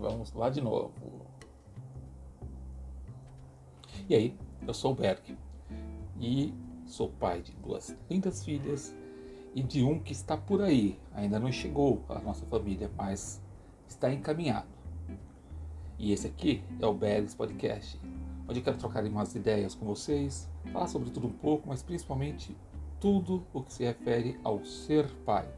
Vamos lá de novo. E aí, eu sou o Berg. E sou pai de duas lindas filhas e de um que está por aí. Ainda não chegou à nossa família, mas está encaminhado. E esse aqui é o Bergs Podcast, onde quero trocar umas ideias com vocês, falar sobre tudo um pouco, mas principalmente tudo o que se refere ao ser pai.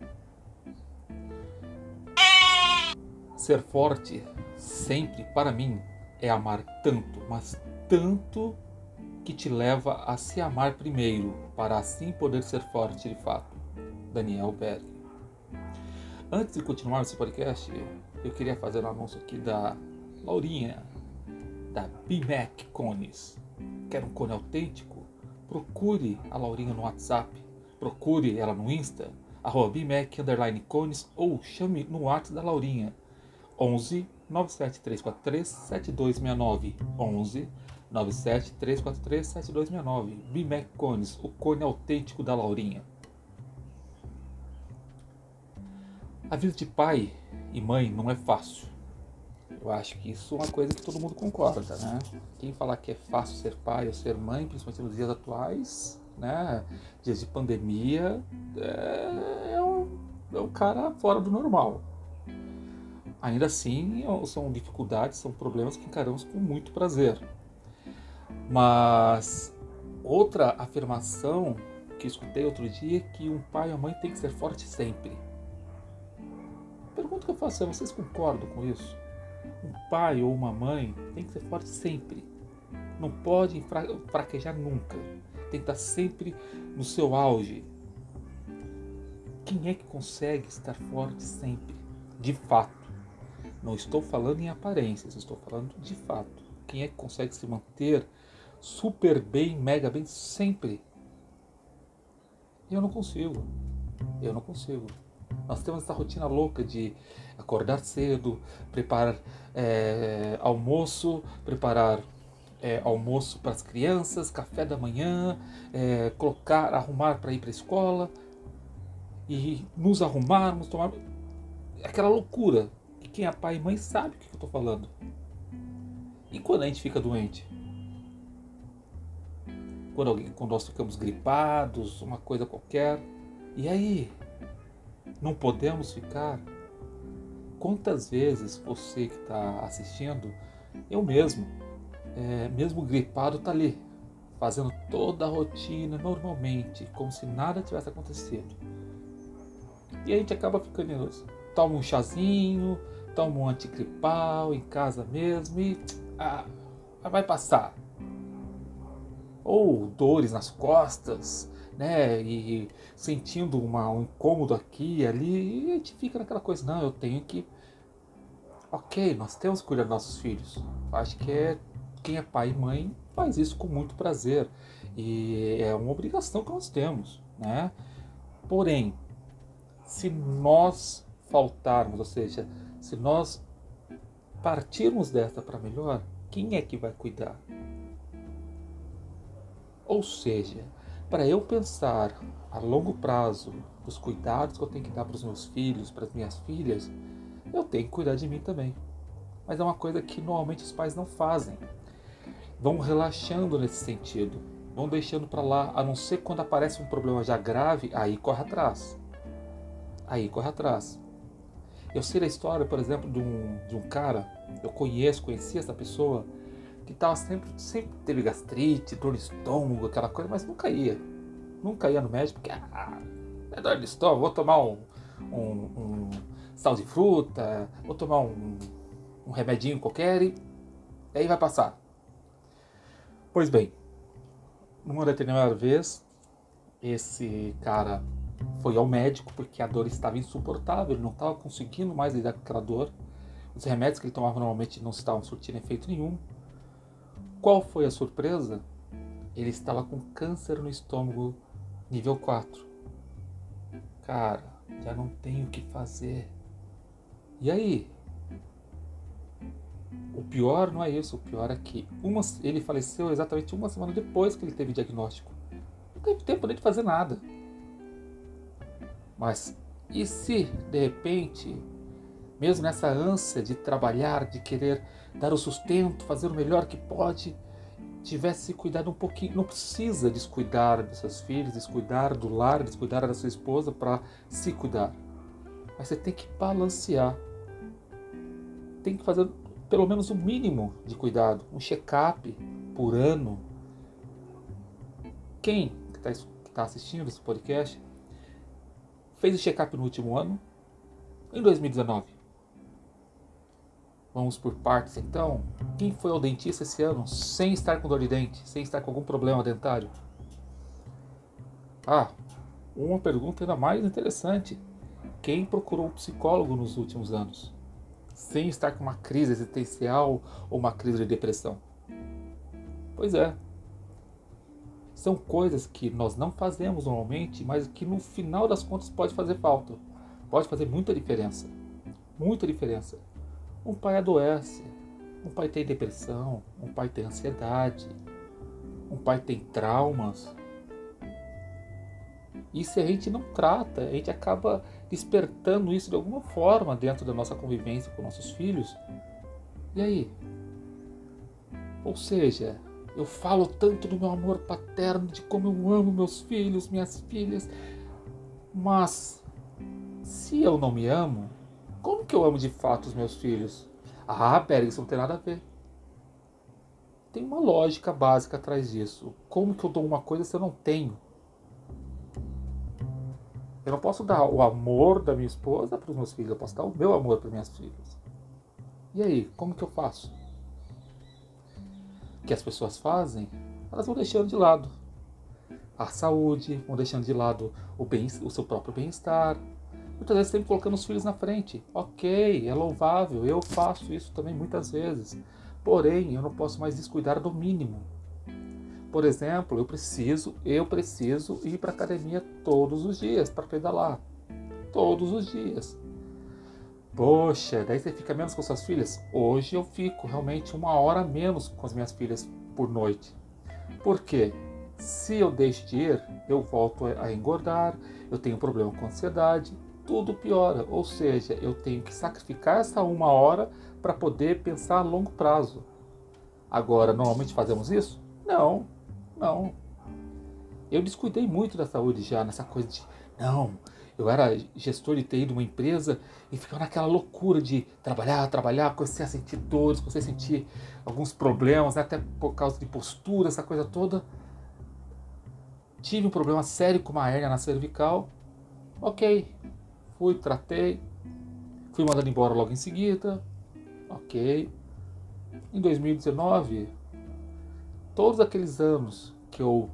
Ser forte sempre para mim é amar tanto, mas tanto que te leva a se amar primeiro, para assim poder ser forte de fato. Daniel Berg. Antes de continuar esse podcast, eu queria fazer um anúncio aqui da Laurinha, da BMAC Cones. Quer um cone autêntico? Procure a Laurinha no WhatsApp, procure ela no Insta, arroba BMAC cones ou chame no WhatsApp da Laurinha, 11 97343 7269 11 97343 7269 BMAC Cones, o cone autêntico da Laurinha. A vida de pai e mãe não é fácil. Eu acho que isso é uma coisa que todo mundo concorda, né? Quem falar que é fácil ser pai ou ser mãe, principalmente nos dias atuais, né? Dias de pandemia, é, é, um, é um cara fora do normal. Ainda assim, são dificuldades, são problemas que encaramos com muito prazer. Mas outra afirmação que escutei outro dia é que um pai ou mãe tem que ser forte sempre. Pergunta que eu faço é: vocês concordam com isso? Um pai ou uma mãe tem que ser forte sempre. Não pode fraquejar nunca. Tem que estar sempre no seu auge. Quem é que consegue estar forte sempre? De fato. Não estou falando em aparências, estou falando de fato. Quem é que consegue se manter super bem, mega bem sempre? Eu não consigo. Eu não consigo. Nós temos essa rotina louca de acordar cedo, preparar é, almoço, preparar é, almoço para as crianças, café da manhã, é, colocar, arrumar para ir para a escola e nos arrumarmos, tomar aquela loucura. Quem é pai e mãe sabe o que eu estou falando. E quando a gente fica doente? Quando, alguém, quando nós ficamos gripados, uma coisa qualquer. E aí? Não podemos ficar? Quantas vezes você que está assistindo, eu mesmo, é, mesmo gripado, está ali, fazendo toda a rotina normalmente, como se nada tivesse acontecido. E a gente acaba ficando, toma um chazinho, toma um antigripal em casa mesmo e ah, vai passar. Ou dores nas costas, né? E sentindo uma, um incômodo aqui e ali, e a gente fica naquela coisa, não, eu tenho que. Ok, nós temos que cuidar dos nossos filhos. Acho que é quem é pai e mãe faz isso com muito prazer. E é uma obrigação que nós temos, né? Porém, se nós faltarmos, ou seja, se nós partirmos dessa para melhor, quem é que vai cuidar? Ou seja, para eu pensar a longo prazo os cuidados que eu tenho que dar para os meus filhos, para as minhas filhas, eu tenho que cuidar de mim também. Mas é uma coisa que normalmente os pais não fazem. Vão relaxando nesse sentido, vão deixando para lá, a não ser quando aparece um problema já grave, aí corre atrás. Aí corre atrás. Eu sei da história, por exemplo, de um, de um cara, eu conheço, conheci essa pessoa, que tava sempre, sempre teve gastrite, dor de estômago, aquela coisa, mas nunca ia. Nunca ia no médico, porque ah, é dor de estômago, vou tomar um, um, um sal de fruta, vou tomar um, um remedinho qualquer e aí vai passar. Pois bem, numa determinada vez, esse cara foi ao médico porque a dor estava insuportável, ele não estava conseguindo mais lidar com aquela dor. Os remédios que ele tomava normalmente não estavam surtindo efeito nenhum. Qual foi a surpresa? Ele estava com câncer no estômago nível 4. Cara, já não tenho o que fazer. E aí? O pior não é isso, o pior é que uma, ele faleceu exatamente uma semana depois que ele teve o diagnóstico. Não teve tempo de fazer nada. Mas e se de repente mesmo nessa ânsia de trabalhar, de querer dar o sustento, fazer o melhor que pode, tivesse cuidado um pouquinho. Não precisa descuidar dos seus filhos, descuidar do lar, descuidar da sua esposa para se cuidar. Mas você tem que balancear. Tem que fazer pelo menos o um mínimo de cuidado, um check-up por ano. Quem está tá assistindo esse podcast fez o check-up no último ano? Em 2019? Vamos por partes então. Quem foi ao dentista esse ano sem estar com dor de dente, sem estar com algum problema dentário? Ah, uma pergunta ainda mais interessante. Quem procurou um psicólogo nos últimos anos? Sem estar com uma crise existencial ou uma crise de depressão? Pois é. São coisas que nós não fazemos normalmente, mas que no final das contas pode fazer falta. Pode fazer muita diferença. Muita diferença. Um pai adoece, um pai tem depressão, um pai tem ansiedade, um pai tem traumas. E se a gente não trata, a gente acaba despertando isso de alguma forma dentro da nossa convivência com nossos filhos. E aí? Ou seja, eu falo tanto do meu amor paterno, de como eu amo meus filhos, minhas filhas, mas se eu não me amo, como que eu amo de fato os meus filhos? Ah, pera, isso não tem nada a ver. Tem uma lógica básica atrás disso. Como que eu dou uma coisa se eu não tenho? Eu não posso dar o amor da minha esposa para os meus filhos, eu posso dar o meu amor para minhas filhas. E aí, como que eu faço? Que as pessoas fazem? Elas vão deixando de lado a saúde, vão deixando de lado o, bem, o seu próprio bem-estar, Muitas vezes sempre colocando os filhos na frente. Ok, é louvável, eu faço isso também muitas vezes. Porém, eu não posso mais descuidar do mínimo. Por exemplo, eu preciso, eu preciso ir para academia todos os dias para pedalar. Todos os dias. Poxa, daí você fica menos com suas filhas? Hoje eu fico realmente uma hora menos com as minhas filhas por noite. Por quê? Se eu deixo de ir, eu volto a engordar, eu tenho problema com ansiedade, tudo piora. Ou seja, eu tenho que sacrificar essa uma hora para poder pensar a longo prazo. Agora, normalmente fazemos isso? Não, não. Eu descuidei muito da saúde já, nessa coisa de, não, eu era gestor de TI de uma empresa e ficava naquela loucura de trabalhar, trabalhar, comecei a sentir dores, comecei a sentir alguns problemas, né, até por causa de postura, essa coisa toda. Tive um problema sério com uma hérnia na cervical. Ok, Fui, tratei, fui mandado embora logo em seguida. Ok. Em 2019, todos aqueles anos que eu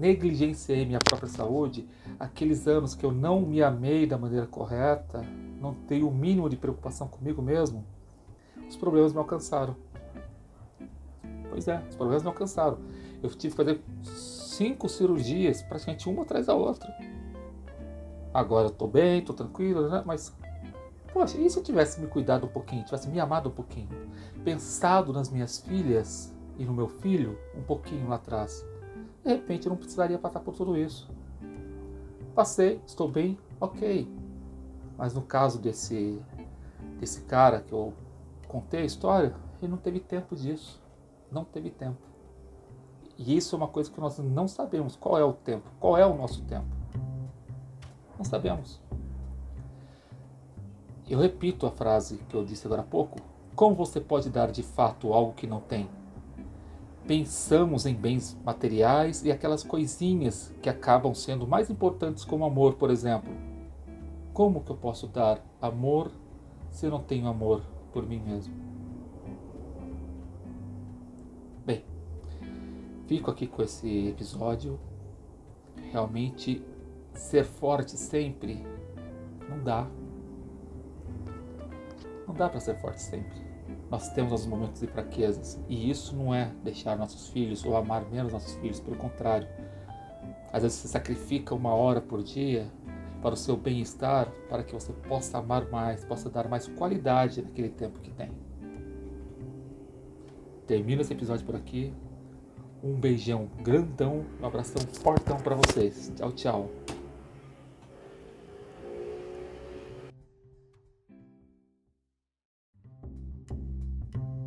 negligenciei minha própria saúde, aqueles anos que eu não me amei da maneira correta, não tenho o mínimo de preocupação comigo mesmo, os problemas me alcançaram. Pois é, os problemas me alcançaram. Eu tive que fazer cinco cirurgias, praticamente uma atrás da outra. Agora eu tô bem, tô tranquilo, né? Mas, poxa, e se eu tivesse me cuidado um pouquinho, tivesse me amado um pouquinho, pensado nas minhas filhas e no meu filho um pouquinho lá atrás? De repente eu não precisaria passar por tudo isso. Passei, estou bem, ok. Mas no caso desse, desse cara que eu contei a história, ele não teve tempo disso. Não teve tempo. E isso é uma coisa que nós não sabemos. Qual é o tempo? Qual é o nosso tempo? Não sabemos. Eu repito a frase que eu disse agora há pouco. Como você pode dar de fato algo que não tem? Pensamos em bens materiais e aquelas coisinhas que acabam sendo mais importantes, como amor, por exemplo. Como que eu posso dar amor se eu não tenho amor por mim mesmo? Bem, fico aqui com esse episódio. Realmente ser forte sempre não dá. Não dá para ser forte sempre. Nós temos os momentos de fraquezas e isso não é deixar nossos filhos ou amar menos nossos filhos, pelo contrário. Às vezes você sacrifica uma hora por dia para o seu bem-estar, para que você possa amar mais, possa dar mais qualidade naquele tempo que tem. Termino esse episódio por aqui. Um beijão grandão, um abração fortão para vocês. Tchau, tchau.